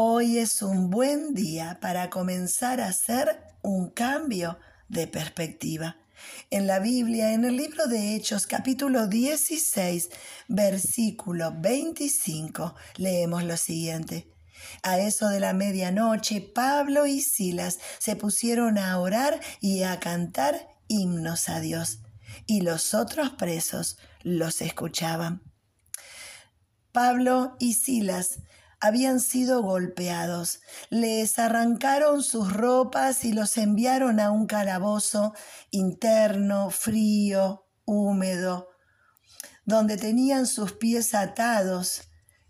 Hoy es un buen día para comenzar a hacer un cambio de perspectiva. En la Biblia, en el libro de Hechos, capítulo 16, versículo 25, leemos lo siguiente. A eso de la medianoche, Pablo y Silas se pusieron a orar y a cantar himnos a Dios, y los otros presos los escuchaban. Pablo y Silas habían sido golpeados. Les arrancaron sus ropas y los enviaron a un calabozo interno, frío, húmedo, donde tenían sus pies atados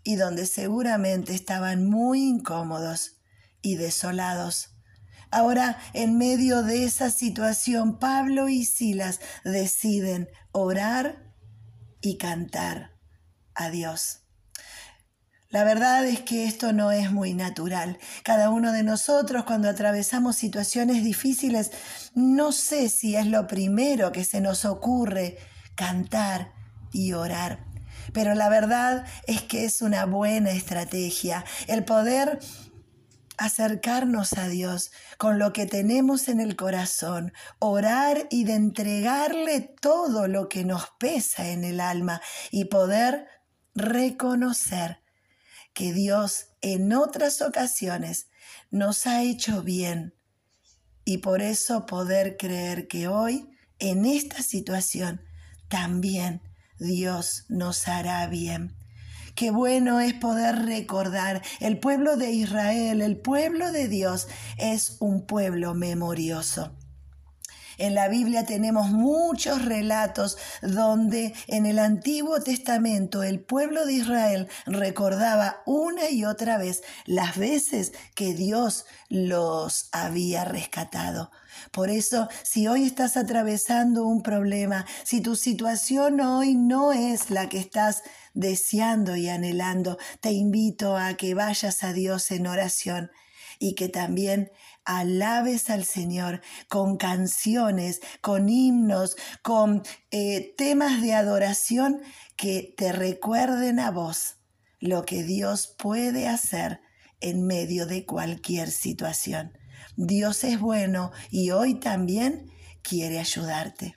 y donde seguramente estaban muy incómodos y desolados. Ahora, en medio de esa situación, Pablo y Silas deciden orar y cantar a Dios. La verdad es que esto no es muy natural. Cada uno de nosotros cuando atravesamos situaciones difíciles, no sé si es lo primero que se nos ocurre cantar y orar. Pero la verdad es que es una buena estrategia el poder acercarnos a Dios con lo que tenemos en el corazón, orar y de entregarle todo lo que nos pesa en el alma y poder reconocer que Dios en otras ocasiones nos ha hecho bien y por eso poder creer que hoy, en esta situación, también Dios nos hará bien. Qué bueno es poder recordar, el pueblo de Israel, el pueblo de Dios, es un pueblo memorioso. En la Biblia tenemos muchos relatos donde en el Antiguo Testamento el pueblo de Israel recordaba una y otra vez las veces que Dios los había rescatado. Por eso, si hoy estás atravesando un problema, si tu situación hoy no es la que estás deseando y anhelando, te invito a que vayas a Dios en oración y que también alabes al Señor con canciones, con himnos, con eh, temas de adoración que te recuerden a vos lo que Dios puede hacer en medio de cualquier situación. Dios es bueno y hoy también quiere ayudarte.